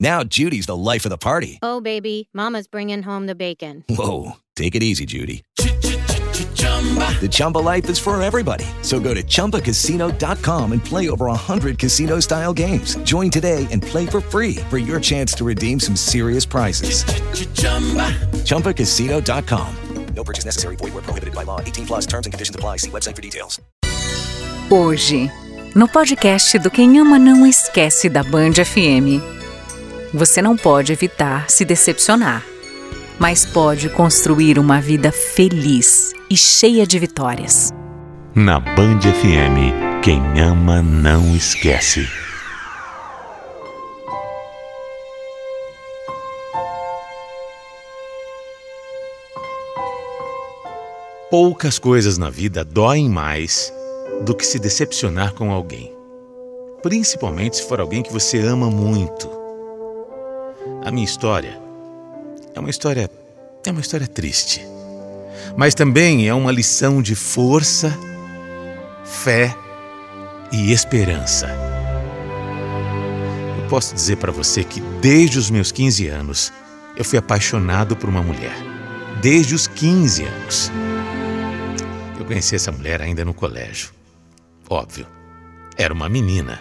Now Judy's the life of the party. Oh, baby, Mama's bringing home the bacon. Whoa, take it easy, Judy. The Chumba life is for everybody. So go to ChumbaCasino.com and play over 100 casino-style games. Join today and play for free for your chance to redeem some serious prizes. Chumba. ChumbaCasino.com. No purchase necessary. Void were prohibited by law. 18 plus terms and conditions apply. See website for details. Hoje, no podcast do Quem Ama Não Esquece da Band FM. Você não pode evitar se decepcionar, mas pode construir uma vida feliz e cheia de vitórias. Na Band FM, quem ama não esquece. Poucas coisas na vida doem mais do que se decepcionar com alguém. Principalmente se for alguém que você ama muito. A minha história é uma história é uma história triste. Mas também é uma lição de força, fé e esperança. Eu posso dizer para você que desde os meus 15 anos eu fui apaixonado por uma mulher. Desde os 15 anos. Eu conheci essa mulher ainda no colégio. Óbvio, era uma menina.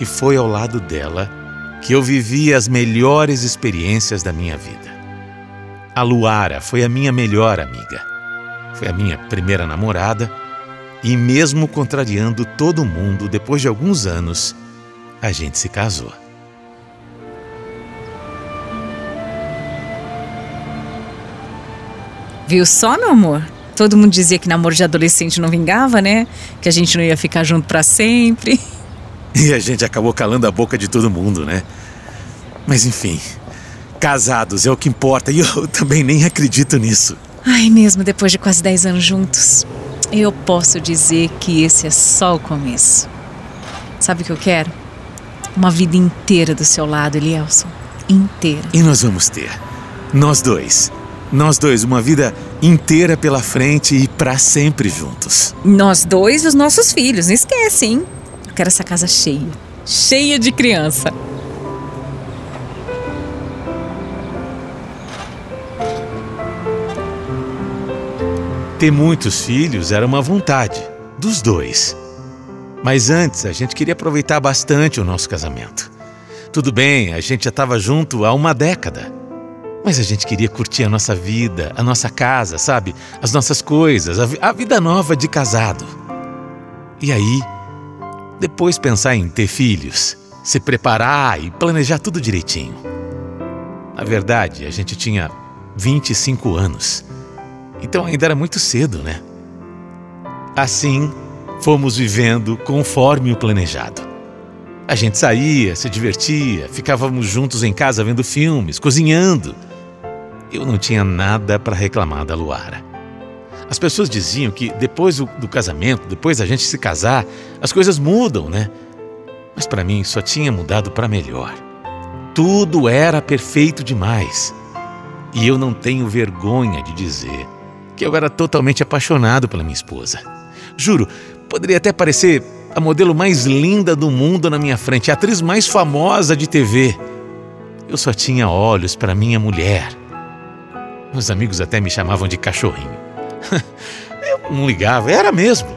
E foi ao lado dela que eu vivi as melhores experiências da minha vida. A Luara foi a minha melhor amiga. Foi a minha primeira namorada e, mesmo contrariando todo mundo, depois de alguns anos, a gente se casou. Viu só, meu amor? Todo mundo dizia que namoro de adolescente não vingava, né? Que a gente não ia ficar junto para sempre. E a gente acabou calando a boca de todo mundo, né? Mas enfim, casados é o que importa e eu também nem acredito nisso. Ai, mesmo depois de quase 10 anos juntos, eu posso dizer que esse é só o começo. Sabe o que eu quero? Uma vida inteira do seu lado, Elielson. Inteira. E nós vamos ter. Nós dois. Nós dois, uma vida inteira pela frente e para sempre juntos. Nós dois e os nossos filhos, não esquece, hein? Quero essa casa cheia. Cheia de criança. Ter muitos filhos era uma vontade, dos dois. Mas antes a gente queria aproveitar bastante o nosso casamento. Tudo bem, a gente já estava junto há uma década. Mas a gente queria curtir a nossa vida, a nossa casa, sabe? As nossas coisas, a, vi a vida nova de casado. E aí, depois pensar em ter filhos, se preparar e planejar tudo direitinho. Na verdade, a gente tinha 25 anos. Então ainda era muito cedo, né? Assim, fomos vivendo conforme o planejado. A gente saía, se divertia, ficávamos juntos em casa vendo filmes, cozinhando. Eu não tinha nada para reclamar da Luara. As pessoas diziam que depois do, casamento, depois da gente se casar, as coisas mudam, né? Mas para mim só tinha mudado para melhor. Tudo era perfeito demais. E eu não tenho vergonha de dizer que eu era totalmente apaixonado pela minha esposa. Juro, poderia até parecer a modelo mais linda do mundo na minha frente, a atriz mais famosa de TV. Eu só tinha olhos para minha mulher. Meus amigos até me chamavam de cachorrinho. Eu não ligava, era mesmo.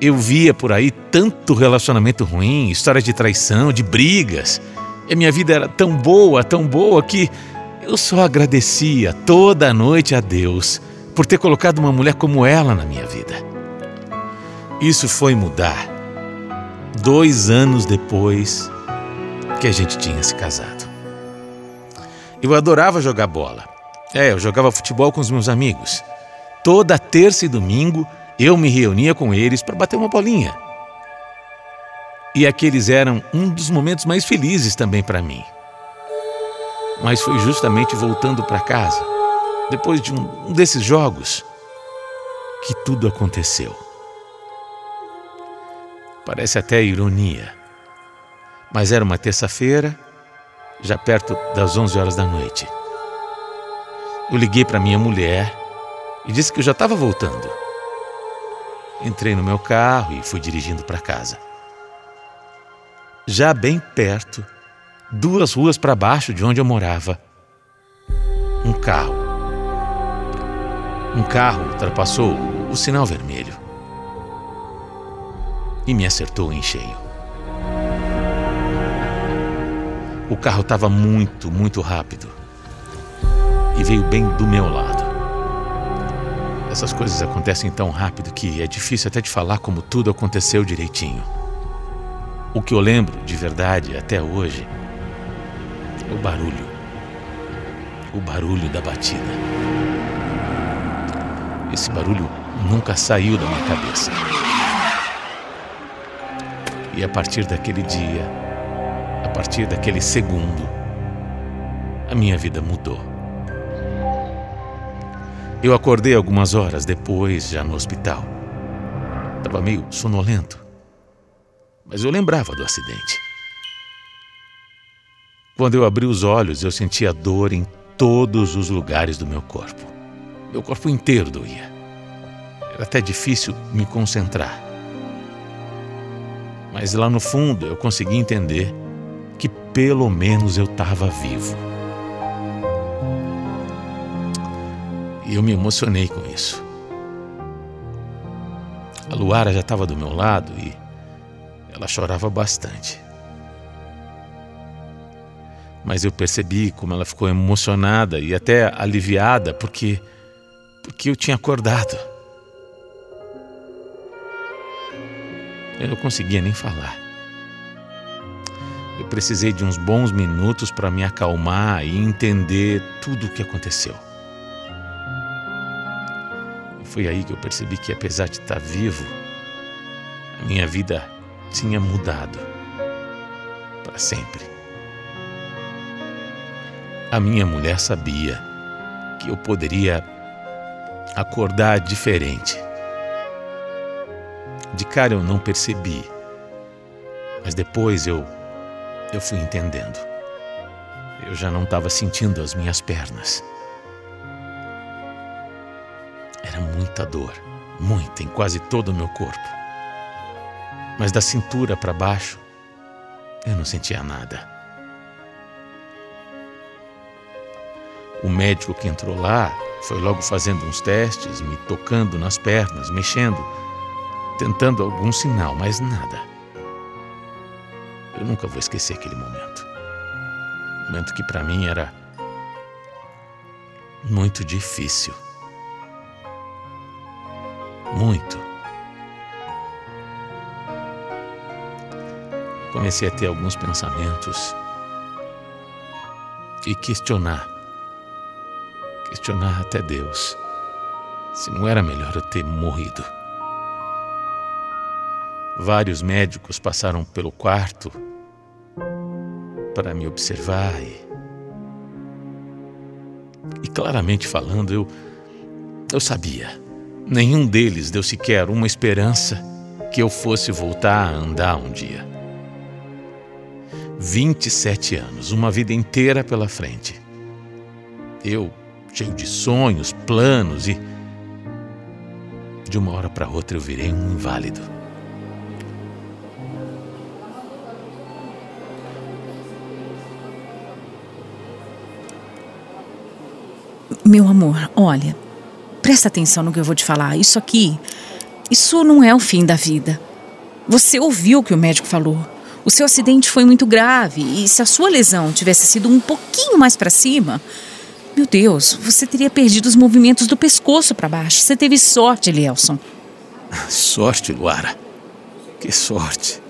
Eu via por aí tanto relacionamento ruim, histórias de traição, de brigas. E a minha vida era tão boa, tão boa que eu só agradecia toda noite a Deus por ter colocado uma mulher como ela na minha vida. Isso foi mudar dois anos depois que a gente tinha se casado. Eu adorava jogar bola. É, eu jogava futebol com os meus amigos. Toda terça e domingo eu me reunia com eles para bater uma bolinha. E aqueles eram um dos momentos mais felizes também para mim. Mas foi justamente voltando para casa, depois de um, desses jogos, que tudo aconteceu. Parece até ironia, mas era uma terça-feira, já perto das 11 horas da noite. Eu liguei para minha mulher e disse que eu já estava voltando. Entrei no meu carro e fui dirigindo para casa. Já bem perto, duas ruas para baixo de onde eu morava, um carro. Um carro ultrapassou o sinal vermelho e me acertou em cheio. O carro estava muito, muito rápido e veio bem do meu lado. Essas coisas acontecem tão rápido que é difícil até de falar como tudo aconteceu direitinho. O que eu lembro de verdade até hoje é o barulho. O barulho da batida. Esse barulho nunca saiu da minha cabeça. E a partir daquele dia, a partir daquele segundo, a minha vida mudou. Eu acordei algumas horas depois, já no hospital. Estava meio sonolento, mas eu lembrava do acidente. Quando eu abri os olhos, eu sentia dor em todos os lugares do meu corpo. Meu corpo inteiro doía. Era até difícil me concentrar. Mas lá no fundo eu consegui entender que pelo menos eu estava vivo. E eu me emocionei com isso. A Luara já estava do meu lado e ela chorava bastante. Mas eu percebi como ela ficou emocionada e até aliviada porque porque eu tinha acordado. Eu não conseguia nem falar. Eu precisei de uns bons minutos para me acalmar e entender tudo o que aconteceu. Foi aí que eu percebi que, apesar de estar vivo, a minha vida tinha mudado para sempre. A minha mulher sabia que eu poderia acordar diferente. De cara eu não percebi, mas depois eu eu fui entendendo. Eu já não estava sentindo as minhas pernas. Muita dor, muita em quase todo o meu corpo. Mas da cintura para baixo, eu não sentia nada. O médico que entrou lá foi logo fazendo uns testes, me tocando nas pernas, mexendo, tentando algum sinal, mas nada. Eu nunca vou esquecer aquele momento. Momento que para mim era muito difícil muito. Comecei a ter alguns pensamentos e questionar, questionar até Deus, se não era melhor eu ter morrido. Vários médicos passaram pelo quarto para me observar e, e claramente falando, eu, eu sabia Nenhum deles deu sequer uma esperança que eu fosse voltar a andar um dia. 27 anos, uma vida inteira pela frente. Eu, cheio de sonhos, planos e. De uma hora para outra eu virei um inválido. Meu amor, olha, Presta atenção no que eu vou te falar. Isso aqui, isso não é o fim da vida. Você ouviu o que o médico falou. O seu acidente foi muito grave e se a sua lesão tivesse sido um pouquinho mais para cima, meu Deus, você teria perdido os movimentos do pescoço para baixo. Você teve sorte, Elielson. Sorte, Luara. Que sorte.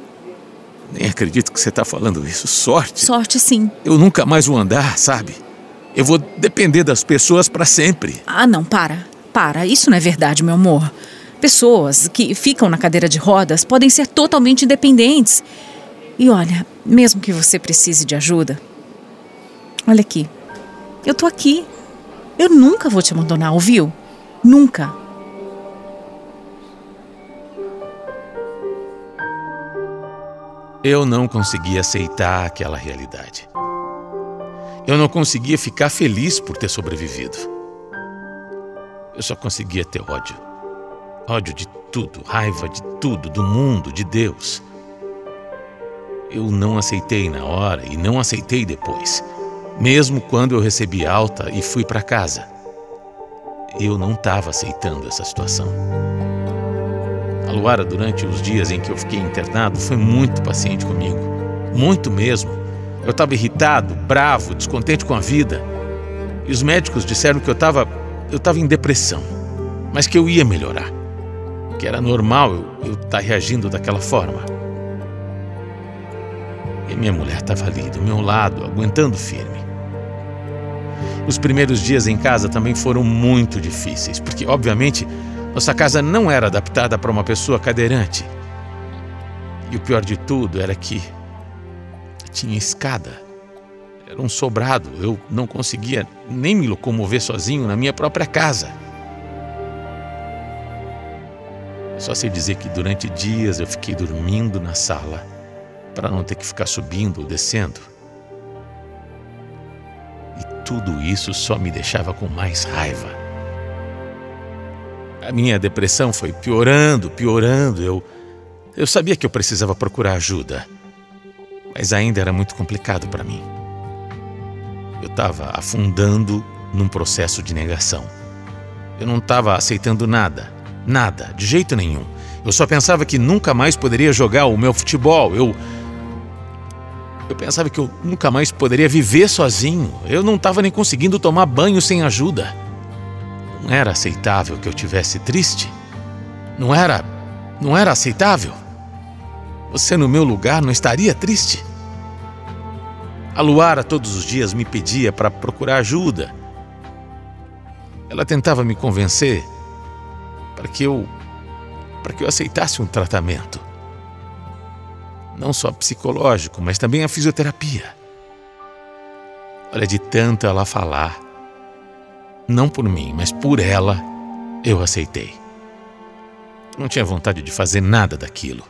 Nem acredito que você está falando isso. Sorte. Sorte, sim. Eu nunca mais vou andar, sabe? Eu vou depender das pessoas para sempre. Ah, não, para para, isso não é verdade, meu amor. Pessoas que ficam na cadeira de rodas podem ser totalmente independentes. E olha, mesmo que você precise de ajuda, olha aqui, eu tô aqui. Eu nunca vou te abandonar, ouviu? Nunca. Eu não conseguia aceitar aquela realidade. Eu não conseguia ficar feliz por ter sobrevivido. Eu só conseguia ter ódio. Ódio de tudo, raiva de tudo, do mundo, de Deus. Eu não aceitei na hora e não aceitei depois, mesmo quando eu recebi alta e fui para casa. Eu não estava aceitando essa situação. A Luara, durante os dias em que eu fiquei internado, foi muito paciente comigo. Muito mesmo. Eu estava irritado, bravo, descontente com a vida. E os médicos disseram que eu estava eu estava em depressão, mas que eu ia melhorar. Que era normal eu estar tá reagindo daquela forma. E minha mulher estava ali, do meu lado, aguentando firme. Os primeiros dias em casa também foram muito difíceis, porque, obviamente, nossa casa não era adaptada para uma pessoa cadeirante. E o pior de tudo era que tinha escada. Era um sobrado, eu não conseguia nem me locomover sozinho na minha própria casa. Só sei dizer que durante dias eu fiquei dormindo na sala para não ter que ficar subindo ou descendo. E tudo isso só me deixava com mais raiva. A minha depressão foi piorando, piorando. Eu, eu sabia que eu precisava procurar ajuda, mas ainda era muito complicado para mim. Eu estava afundando num processo de negação. Eu não estava aceitando nada, nada, de jeito nenhum. Eu só pensava que nunca mais poderia jogar o meu futebol. Eu. Eu pensava que eu nunca mais poderia viver sozinho. Eu não estava nem conseguindo tomar banho sem ajuda. Não era aceitável que eu tivesse triste? Não era. Não era aceitável? Você no meu lugar não estaria triste? A Luara todos os dias me pedia para procurar ajuda. Ela tentava me convencer para que eu para que eu aceitasse um tratamento. Não só psicológico, mas também a fisioterapia. Olha, de tanto ela falar, não por mim, mas por ela, eu aceitei. Não tinha vontade de fazer nada daquilo.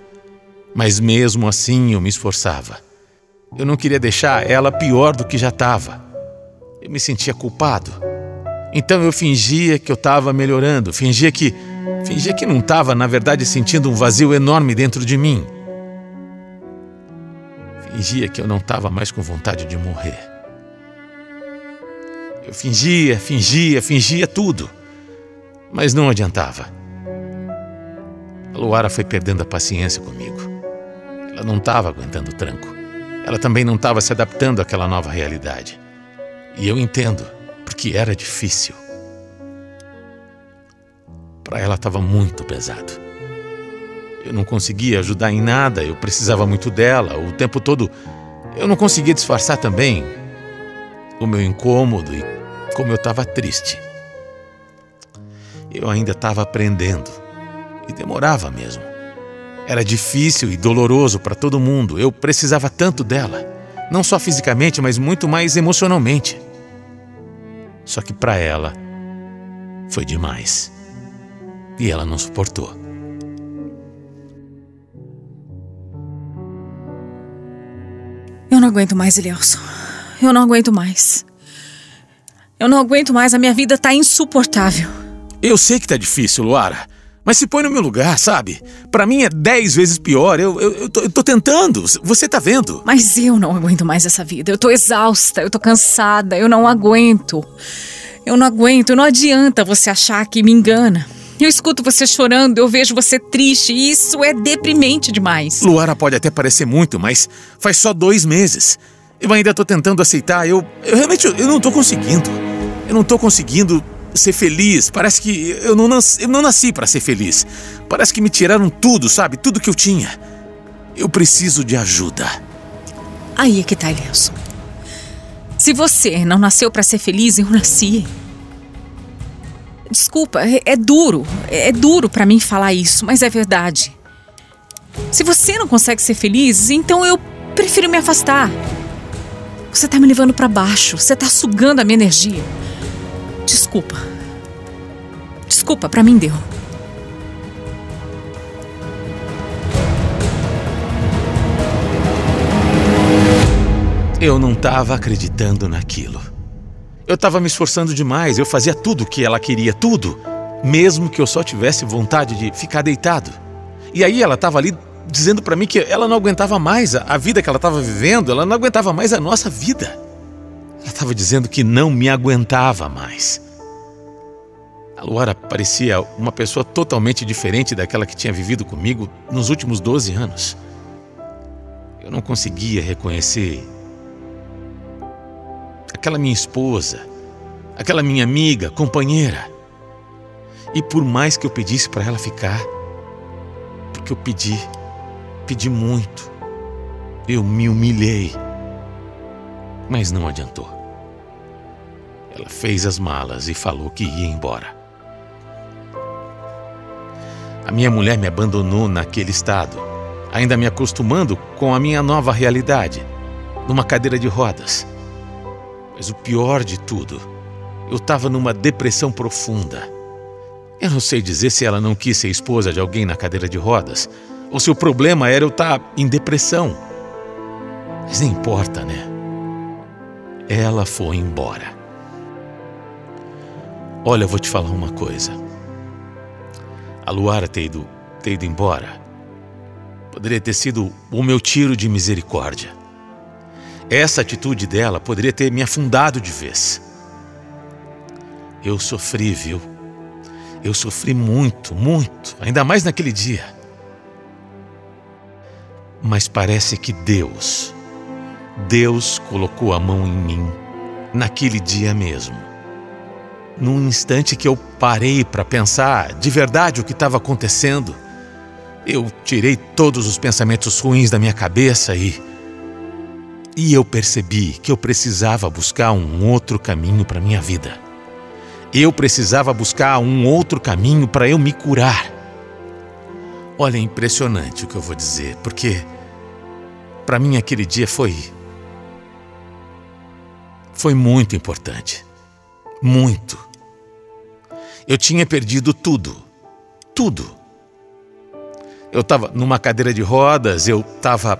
Mas mesmo assim eu me esforçava. Eu não queria deixar ela pior do que já estava. Eu me sentia culpado. Então eu fingia que eu estava melhorando, fingia que fingia que não estava, na verdade, sentindo um vazio enorme dentro de mim. Fingia que eu não estava mais com vontade de morrer. Eu fingia, fingia, fingia tudo. Mas não adiantava. A Luara foi perdendo a paciência comigo. Ela não estava aguentando o tranco. Ela também não estava se adaptando àquela nova realidade. E eu entendo, porque era difícil. Para ela estava muito pesado. Eu não conseguia ajudar em nada, eu precisava muito dela, o tempo todo. Eu não conseguia disfarçar também o meu incômodo e como eu estava triste. Eu ainda estava aprendendo e demorava mesmo. Era difícil e doloroso para todo mundo. Eu precisava tanto dela, não só fisicamente, mas muito mais emocionalmente. Só que para ela foi demais. E ela não suportou. Eu não aguento mais, Elielson. Eu não aguento mais. Eu não aguento mais, a minha vida tá insuportável. Eu sei que tá difícil, Luara. Mas se põe no meu lugar, sabe? Para mim é dez vezes pior. Eu, eu, eu, tô, eu, tô, tentando. Você tá vendo? Mas eu não aguento mais essa vida. Eu tô exausta, eu tô cansada, eu não aguento. Eu não aguento, não adianta você achar que me engana. Eu escuto você chorando, eu vejo você triste e isso é deprimente demais. Luara pode até parecer muito, mas faz só dois meses. Eu ainda tô tentando aceitar. Eu, eu realmente eu não tô conseguindo. Eu não tô conseguindo ser feliz. Parece que eu não nasci, eu não nasci para ser feliz. Parece que me tiraram tudo, sabe? Tudo que eu tinha. Eu preciso de ajuda. Aí é que tá, Elielson. Se você não nasceu para ser feliz, eu nasci. Desculpa, é, é duro. É, é duro para mim falar isso, mas é verdade. Se você não consegue ser feliz, então eu prefiro me afastar. Você tá me levando para baixo, você tá sugando a minha energia. Desculpa. Desculpa, para mim deu. Eu não estava acreditando naquilo. Eu estava me esforçando demais, eu fazia tudo o que ela queria, tudo, mesmo que eu só tivesse vontade de ficar deitado. E aí ela estava ali dizendo para mim que ela não aguentava mais a vida que ela estava vivendo, ela não aguentava mais a nossa vida. Ela estava dizendo que não me aguentava mais. A Luara parecia uma pessoa totalmente diferente daquela que tinha vivido comigo nos últimos 12 anos. Eu não conseguia reconhecer aquela minha esposa, aquela minha amiga, companheira. E por mais que eu pedisse para ela ficar, porque eu pedi, pedi muito, eu me humilhei, mas não adiantou. Ela fez as malas e falou que ia embora. A minha mulher me abandonou naquele estado, ainda me acostumando com a minha nova realidade, numa cadeira de rodas. Mas o pior de tudo, eu estava numa depressão profunda. Eu não sei dizer se ela não quis ser esposa de alguém na cadeira de rodas, ou se o problema era eu estar tá em depressão. Mas nem importa, né? Ela foi embora. Olha, eu vou te falar uma coisa. A Luara ter ido, ter ido embora poderia ter sido o meu tiro de misericórdia. Essa atitude dela poderia ter me afundado de vez. Eu sofri, viu? Eu sofri muito, muito, ainda mais naquele dia. Mas parece que Deus, Deus colocou a mão em mim naquele dia mesmo. Num instante que eu parei para pensar de verdade o que estava acontecendo, eu tirei todos os pensamentos ruins da minha cabeça e e eu percebi que eu precisava buscar um outro caminho para minha vida. Eu precisava buscar um outro caminho para eu me curar. Olha, é impressionante o que eu vou dizer, porque para mim aquele dia foi foi muito importante. Muito. Eu tinha perdido tudo. Tudo. Eu estava numa cadeira de rodas, eu estava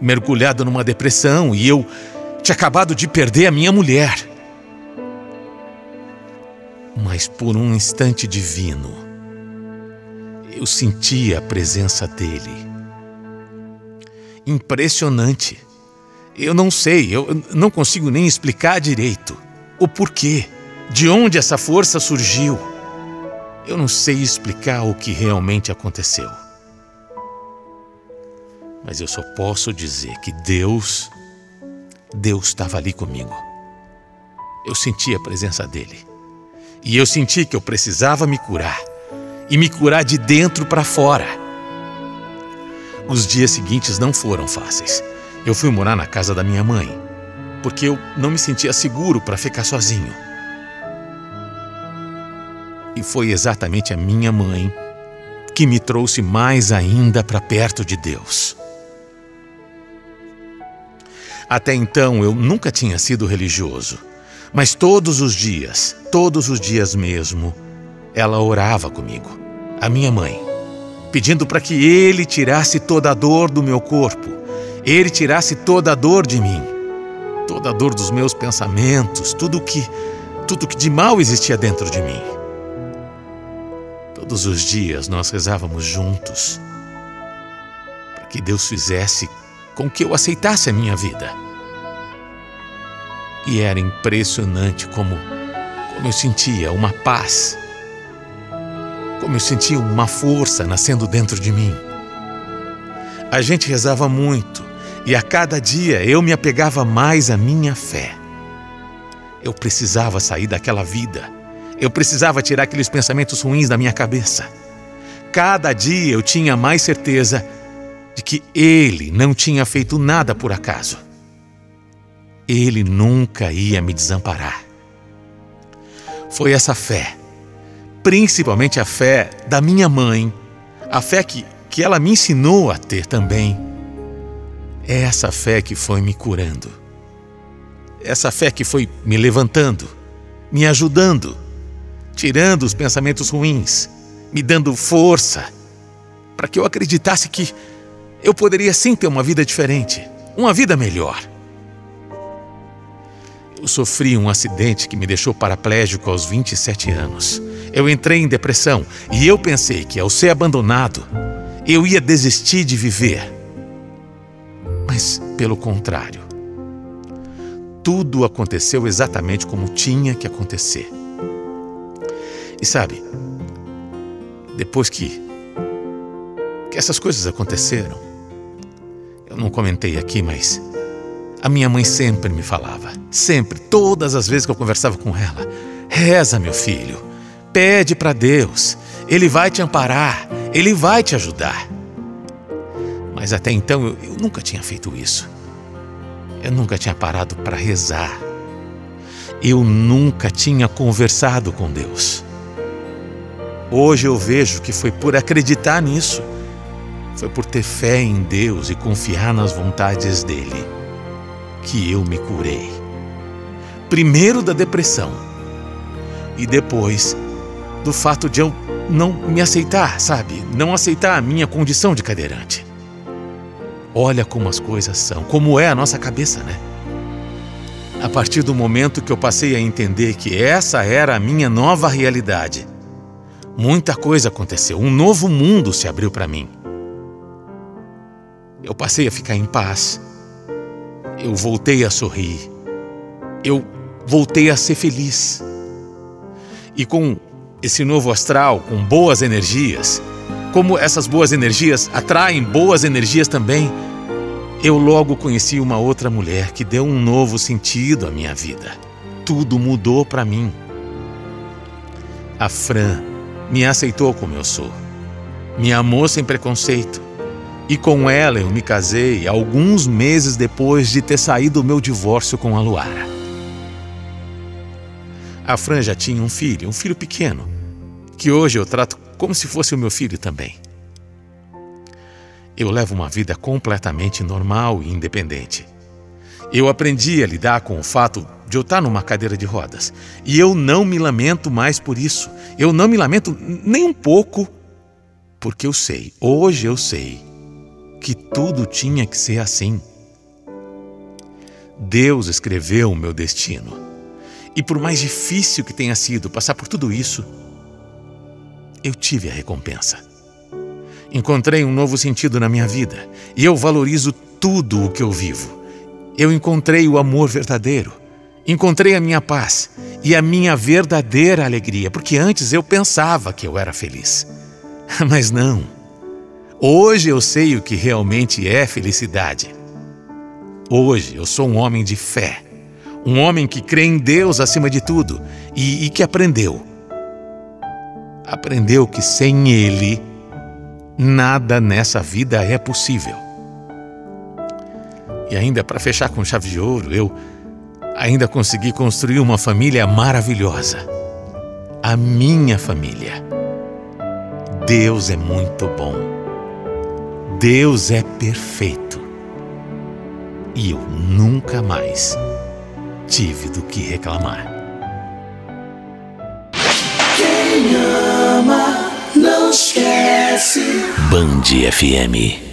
mergulhado numa depressão e eu tinha acabado de perder a minha mulher. Mas por um instante divino, eu senti a presença dele. Impressionante. Eu não sei, eu não consigo nem explicar direito o porquê, de onde essa força surgiu. Eu não sei explicar o que realmente aconteceu. Mas eu só posso dizer que Deus, Deus estava ali comigo. Eu senti a presença dele. E eu senti que eu precisava me curar. E me curar de dentro para fora. Os dias seguintes não foram fáceis. Eu fui morar na casa da minha mãe, porque eu não me sentia seguro para ficar sozinho. E foi exatamente a minha mãe que me trouxe mais ainda para perto de Deus. Até então eu nunca tinha sido religioso, mas todos os dias, todos os dias mesmo, ela orava comigo, a minha mãe, pedindo para que ele tirasse toda a dor do meu corpo, ele tirasse toda a dor de mim, toda a dor dos meus pensamentos, tudo que tudo que de mal existia dentro de mim. Todos os dias nós rezávamos juntos para que Deus fizesse com que eu aceitasse a minha vida. E era impressionante como, como eu sentia uma paz, como eu sentia uma força nascendo dentro de mim. A gente rezava muito e a cada dia eu me apegava mais à minha fé. Eu precisava sair daquela vida. Eu precisava tirar aqueles pensamentos ruins da minha cabeça. Cada dia eu tinha mais certeza de que ele não tinha feito nada por acaso. Ele nunca ia me desamparar. Foi essa fé, principalmente a fé da minha mãe, a fé que, que ela me ensinou a ter também. É essa fé que foi me curando. Essa fé que foi me levantando, me ajudando, tirando os pensamentos ruins, me dando força, para que eu acreditasse que eu poderia sim ter uma vida diferente, uma vida melhor. Eu sofri um acidente que me deixou paraplégico aos 27 anos. Eu entrei em depressão e eu pensei que, ao ser abandonado, eu ia desistir de viver. Mas, pelo contrário, tudo aconteceu exatamente como tinha que acontecer. E sabe, depois que, que essas coisas aconteceram, eu não comentei aqui, mas a minha mãe sempre me falava, sempre, todas as vezes que eu conversava com ela: reza, meu filho, pede para Deus, Ele vai te amparar, Ele vai te ajudar. Mas até então eu, eu nunca tinha feito isso. Eu nunca tinha parado para rezar. Eu nunca tinha conversado com Deus. Hoje eu vejo que foi por acreditar nisso, foi por ter fé em Deus e confiar nas vontades dele que eu me curei. Primeiro da depressão e depois do fato de eu não me aceitar, sabe? Não aceitar a minha condição de cadeirante. Olha como as coisas são, como é a nossa cabeça, né? A partir do momento que eu passei a entender que essa era a minha nova realidade, muita coisa aconteceu, um novo mundo se abriu para mim. Eu passei a ficar em paz, eu voltei a sorrir, eu voltei a ser feliz. E com esse novo astral, com boas energias, como essas boas energias atraem boas energias também, eu logo conheci uma outra mulher que deu um novo sentido à minha vida. Tudo mudou para mim. A Fran me aceitou como eu sou, me amou sem preconceito, e com ela eu me casei alguns meses depois de ter saído do meu divórcio com a Luara. A Fran já tinha um filho, um filho pequeno, que hoje eu trato como se fosse o meu filho também. Eu levo uma vida completamente normal e independente. Eu aprendi a lidar com o fato de eu estar numa cadeira de rodas. E eu não me lamento mais por isso. Eu não me lamento nem um pouco, porque eu sei, hoje eu sei, que tudo tinha que ser assim. Deus escreveu o meu destino. E por mais difícil que tenha sido passar por tudo isso, eu tive a recompensa. Encontrei um novo sentido na minha vida e eu valorizo tudo o que eu vivo. Eu encontrei o amor verdadeiro, encontrei a minha paz e a minha verdadeira alegria, porque antes eu pensava que eu era feliz. Mas não. Hoje eu sei o que realmente é felicidade. Hoje eu sou um homem de fé, um homem que crê em Deus acima de tudo e, e que aprendeu. Aprendeu que sem Ele, nada nessa vida é possível. E ainda para fechar com chave de ouro, eu ainda consegui construir uma família maravilhosa. A minha família. Deus é muito bom. Deus é perfeito. E eu nunca mais tive do que reclamar. Quem ama, não esquece. Band FM.